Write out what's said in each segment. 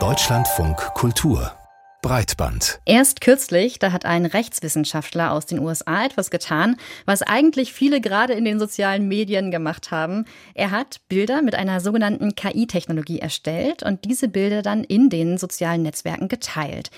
Deutschlandfunk Kultur Breitband. Erst kürzlich, da hat ein Rechtswissenschaftler aus den USA etwas getan, was eigentlich viele gerade in den sozialen Medien gemacht haben. Er hat Bilder mit einer sogenannten KI-Technologie erstellt und diese Bilder dann in den sozialen Netzwerken geteilt.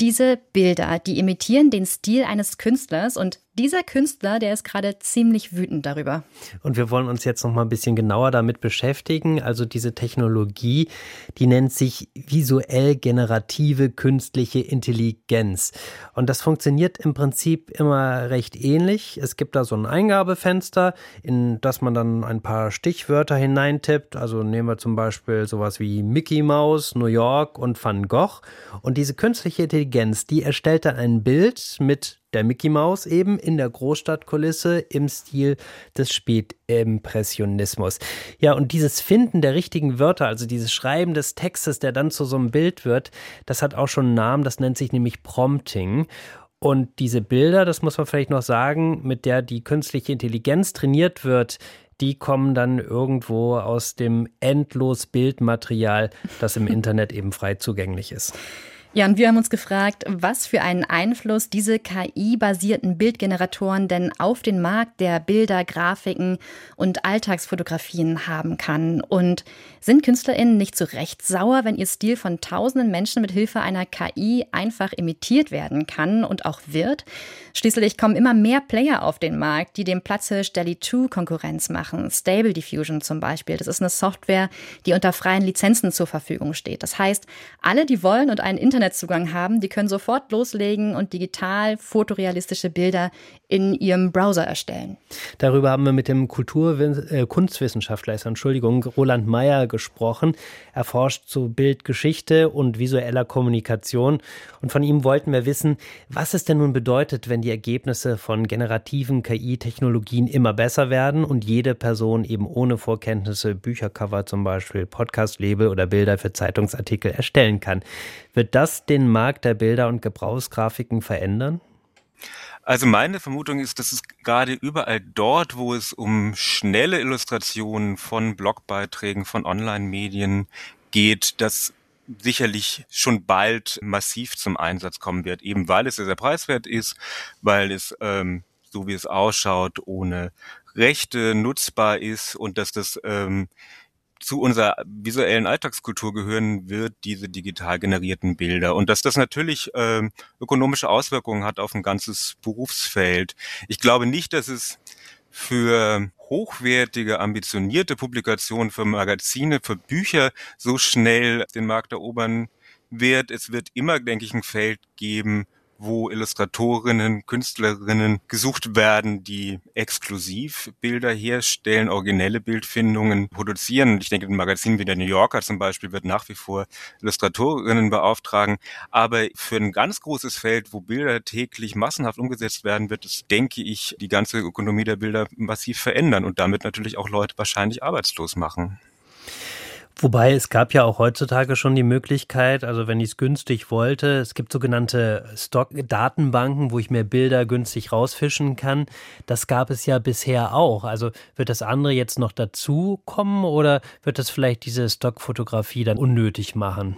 Diese Bilder, die imitieren den Stil eines Künstlers und dieser Künstler, der ist gerade ziemlich wütend darüber. Und wir wollen uns jetzt noch mal ein bisschen genauer damit beschäftigen. Also diese Technologie, die nennt sich visuell generative künstliche Intelligenz. Und das funktioniert im Prinzip immer recht ähnlich. Es gibt da so ein Eingabefenster, in das man dann ein paar Stichwörter hineintippt. Also nehmen wir zum Beispiel sowas wie Mickey Mouse, New York und Van Gogh. Und diese künstliche Intelligenz, die erstellt dann ein Bild mit der Mickey Mouse eben in der Großstadtkulisse im Stil des Spätimpressionismus. Ja, und dieses Finden der richtigen Wörter, also dieses Schreiben des Textes, der dann zu so einem Bild wird, das hat auch schon einen Namen, das nennt sich nämlich Prompting. Und diese Bilder, das muss man vielleicht noch sagen, mit der die künstliche Intelligenz trainiert wird, die kommen dann irgendwo aus dem endlos Bildmaterial, das im Internet eben frei zugänglich ist. Ja, und wir haben uns gefragt, was für einen Einfluss diese KI-basierten Bildgeneratoren denn auf den Markt der Bilder, Grafiken und Alltagsfotografien haben kann. Und sind KünstlerInnen nicht zu Recht sauer, wenn ihr Stil von tausenden Menschen mit Hilfe einer KI einfach imitiert werden kann und auch wird? Schließlich kommen immer mehr Player auf den Markt, die dem Platzhirsch Deli 2 Konkurrenz machen. Stable Diffusion zum Beispiel. Das ist eine Software, die unter freien Lizenzen zur Verfügung steht. Das heißt, alle, die wollen und einen Internet Internetzugang haben, die können sofort loslegen und digital fotorealistische Bilder in ihrem Browser erstellen. Darüber haben wir mit dem Kultur äh, Kunstwissenschaftler, Entschuldigung, Roland Meyer gesprochen. Er forscht zu Bildgeschichte und visueller Kommunikation. Und von ihm wollten wir wissen, was es denn nun bedeutet, wenn die Ergebnisse von generativen KI-Technologien immer besser werden und jede Person eben ohne Vorkenntnisse Büchercover zum Beispiel, Podcast-Label oder Bilder für Zeitungsartikel erstellen kann. Wird das den Markt der Bilder und Gebrauchsgrafiken verändern? Also meine Vermutung ist, dass es gerade überall dort, wo es um schnelle Illustrationen von Blogbeiträgen, von Online-Medien geht, dass sicherlich schon bald massiv zum Einsatz kommen wird, eben weil es sehr, sehr preiswert ist, weil es, ähm, so wie es ausschaut, ohne Rechte nutzbar ist und dass das ähm, zu unserer visuellen Alltagskultur gehören wird, diese digital generierten Bilder. Und dass das natürlich äh, ökonomische Auswirkungen hat auf ein ganzes Berufsfeld. Ich glaube nicht, dass es für hochwertige, ambitionierte Publikationen, für Magazine, für Bücher so schnell den Markt erobern wird. Es wird immer, denke ich, ein Feld geben, wo Illustratorinnen, Künstlerinnen gesucht werden, die exklusiv Bilder herstellen, originelle Bildfindungen produzieren. Ich denke, ein Magazin wie der New Yorker zum Beispiel wird nach wie vor Illustratorinnen beauftragen. Aber für ein ganz großes Feld, wo Bilder täglich massenhaft umgesetzt werden, wird es, denke ich, die ganze Ökonomie der Bilder massiv verändern und damit natürlich auch Leute wahrscheinlich arbeitslos machen. Wobei es gab ja auch heutzutage schon die Möglichkeit, also wenn ich es günstig wollte, es gibt sogenannte Stock-Datenbanken, wo ich mir Bilder günstig rausfischen kann. Das gab es ja bisher auch. Also wird das andere jetzt noch dazu kommen oder wird das vielleicht diese Stockfotografie dann unnötig machen?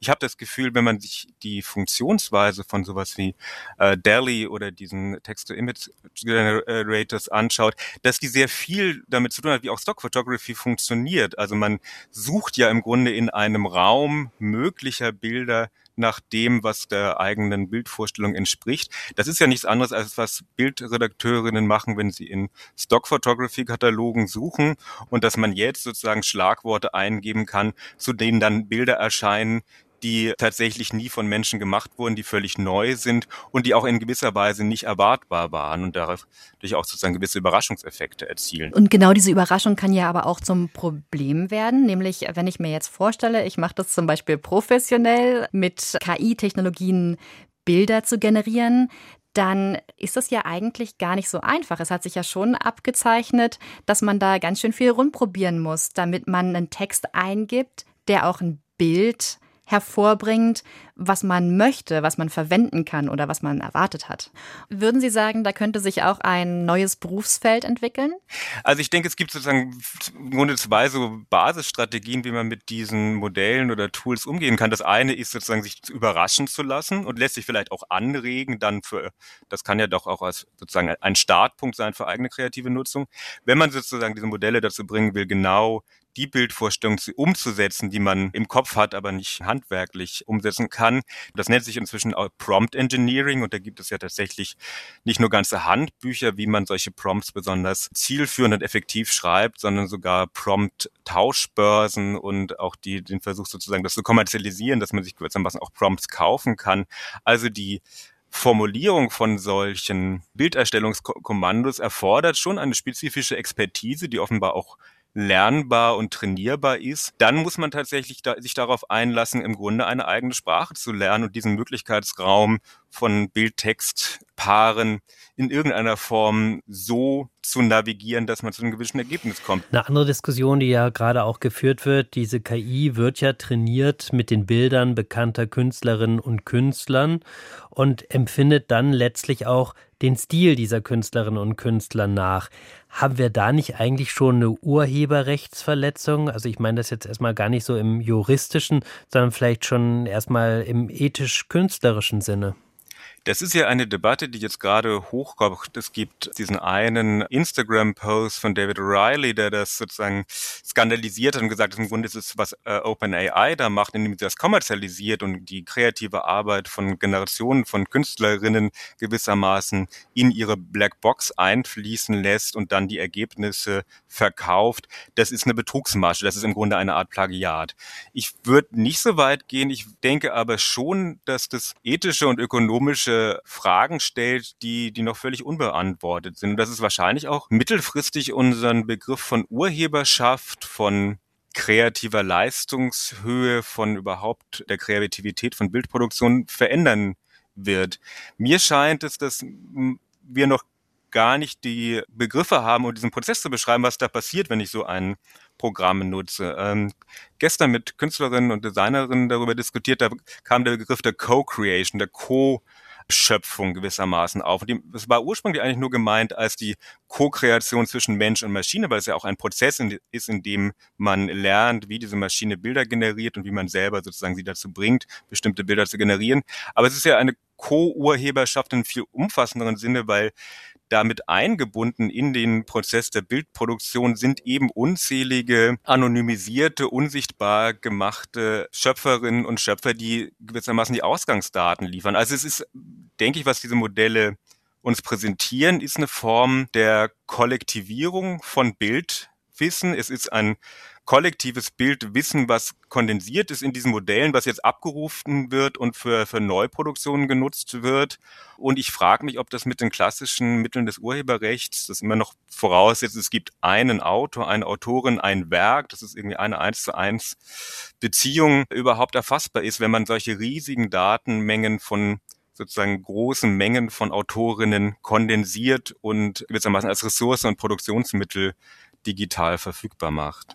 Ich habe das Gefühl, wenn man sich die Funktionsweise von sowas wie äh, DALI oder diesen Text-to-Image-Generators anschaut, dass die sehr viel damit zu tun hat, wie auch Stock Photography funktioniert. Also man sucht ja im Grunde in einem Raum möglicher Bilder nach dem, was der eigenen Bildvorstellung entspricht. Das ist ja nichts anderes, als was Bildredakteurinnen machen, wenn sie in Stock-Photography-Katalogen suchen und dass man jetzt sozusagen Schlagworte eingeben kann, zu denen dann Bilder erscheinen, die tatsächlich nie von Menschen gemacht wurden, die völlig neu sind und die auch in gewisser Weise nicht erwartbar waren und dadurch auch sozusagen gewisse Überraschungseffekte erzielen. Und genau diese Überraschung kann ja aber auch zum Problem werden, nämlich wenn ich mir jetzt vorstelle, ich mache das zum Beispiel professionell mit KI-Technologien Bilder zu generieren, dann ist das ja eigentlich gar nicht so einfach. Es hat sich ja schon abgezeichnet, dass man da ganz schön viel rumprobieren muss, damit man einen Text eingibt, der auch ein Bild hervorbringt, was man möchte, was man verwenden kann oder was man erwartet hat. Würden Sie sagen, da könnte sich auch ein neues Berufsfeld entwickeln? Also ich denke, es gibt sozusagen im Grunde zwei so Basisstrategien, wie man mit diesen Modellen oder Tools umgehen kann. Das eine ist sozusagen, sich überraschen zu lassen und lässt sich vielleicht auch anregen, dann für, das kann ja doch auch als sozusagen ein Startpunkt sein für eigene kreative Nutzung. Wenn man sozusagen diese Modelle dazu bringen will, genau die Bildvorstellung umzusetzen, die man im Kopf hat, aber nicht handwerklich umsetzen kann. Das nennt sich inzwischen Prompt Engineering und da gibt es ja tatsächlich nicht nur ganze Handbücher, wie man solche Prompts besonders zielführend und effektiv schreibt, sondern sogar Prompt-Tauschbörsen und auch die, den Versuch sozusagen, das zu kommerzialisieren, dass man sich gewissermaßen auch Prompts kaufen kann. Also die Formulierung von solchen Bilderstellungskommandos erfordert schon eine spezifische Expertise, die offenbar auch lernbar und trainierbar ist, dann muss man tatsächlich da, sich darauf einlassen, im Grunde eine eigene Sprache zu lernen und diesen Möglichkeitsraum von Bild-Text-Paaren in irgendeiner Form so zu navigieren, dass man zu einem gewissen Ergebnis kommt. Eine andere Diskussion, die ja gerade auch geführt wird, diese KI wird ja trainiert mit den Bildern bekannter Künstlerinnen und Künstlern und empfindet dann letztlich auch den Stil dieser Künstlerinnen und Künstler nach. Haben wir da nicht eigentlich schon eine Urheberrechtsverletzung? Also ich meine das jetzt erstmal gar nicht so im juristischen, sondern vielleicht schon erstmal im ethisch-künstlerischen Sinne. Das ist ja eine Debatte, die jetzt gerade hochkommt. Es gibt diesen einen Instagram-Post von David Riley, der das sozusagen skandalisiert hat und gesagt hat, im Grunde ist es, was äh, OpenAI da macht, indem sie das kommerzialisiert und die kreative Arbeit von Generationen von Künstlerinnen gewissermaßen in ihre Blackbox einfließen lässt und dann die Ergebnisse verkauft. Das ist eine Betrugsmasche. Das ist im Grunde eine Art Plagiat. Ich würde nicht so weit gehen. Ich denke aber schon, dass das ethische und ökonomische Fragen stellt, die, die noch völlig unbeantwortet sind. Und das ist wahrscheinlich auch mittelfristig unseren Begriff von Urheberschaft, von kreativer Leistungshöhe, von überhaupt der Kreativität von Bildproduktion verändern wird. Mir scheint es, dass wir noch gar nicht die Begriffe haben, um diesen Prozess zu beschreiben, was da passiert, wenn ich so ein Programm nutze. Ähm, gestern mit Künstlerinnen und Designerinnen darüber diskutiert, da kam der Begriff der Co-Creation, der Co- Schöpfung gewissermaßen auf. Und das war ursprünglich eigentlich nur gemeint als die Co-Kreation zwischen Mensch und Maschine, weil es ja auch ein Prozess ist, in dem man lernt, wie diese Maschine Bilder generiert und wie man selber sozusagen sie dazu bringt, bestimmte Bilder zu generieren. Aber es ist ja eine Co-Urheberschaft in viel umfassenderen Sinne, weil damit eingebunden in den Prozess der Bildproduktion sind eben unzählige anonymisierte, unsichtbar gemachte Schöpferinnen und Schöpfer, die gewissermaßen die Ausgangsdaten liefern. Also es ist, denke ich, was diese Modelle uns präsentieren, ist eine Form der Kollektivierung von Bildwissen. Es ist ein kollektives Bild wissen, was kondensiert ist in diesen Modellen, was jetzt abgerufen wird und für, für Neuproduktionen genutzt wird. Und ich frage mich, ob das mit den klassischen Mitteln des Urheberrechts, das immer noch voraussetzt, es gibt einen Autor, eine Autorin, ein Werk, das ist irgendwie eine eins zu eins Beziehung überhaupt erfassbar ist, wenn man solche riesigen Datenmengen von sozusagen großen Mengen von Autorinnen kondensiert und gewissermaßen als Ressource und Produktionsmittel digital verfügbar macht.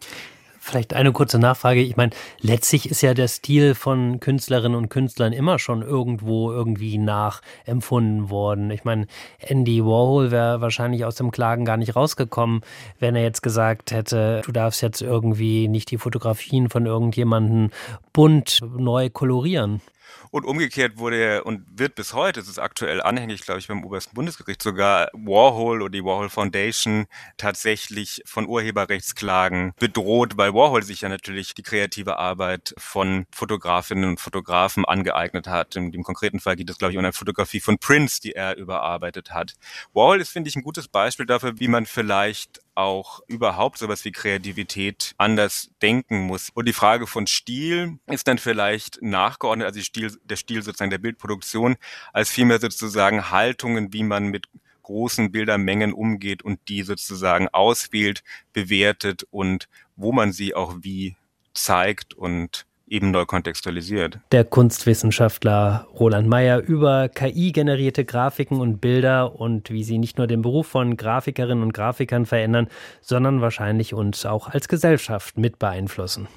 Vielleicht eine kurze Nachfrage. Ich meine, letztlich ist ja der Stil von Künstlerinnen und Künstlern immer schon irgendwo irgendwie nachempfunden worden. Ich meine, Andy Warhol wäre wahrscheinlich aus dem Klagen gar nicht rausgekommen, wenn er jetzt gesagt hätte, du darfst jetzt irgendwie nicht die Fotografien von irgendjemanden bunt neu kolorieren. Und umgekehrt wurde und wird bis heute, es ist aktuell anhängig, glaube ich, beim obersten Bundesgericht sogar Warhol oder die Warhol Foundation tatsächlich von Urheberrechtsklagen bedroht, weil Warhol sich ja natürlich die kreative Arbeit von Fotografinnen und Fotografen angeeignet hat. In dem konkreten Fall geht es, glaube ich, um eine Fotografie von Prince, die er überarbeitet hat. Warhol ist, finde ich, ein gutes Beispiel dafür, wie man vielleicht auch überhaupt sowas wie Kreativität anders denken muss. Und die Frage von Stil ist dann vielleicht nachgeordnet, also Stil, der Stil sozusagen der Bildproduktion, als vielmehr sozusagen Haltungen, wie man mit großen Bildermengen umgeht und die sozusagen auswählt, bewertet und wo man sie auch wie zeigt und eben neu kontextualisiert. Der Kunstwissenschaftler Roland Meyer über KI-generierte Grafiken und Bilder und wie sie nicht nur den Beruf von Grafikerinnen und Grafikern verändern, sondern wahrscheinlich uns auch als Gesellschaft mit beeinflussen.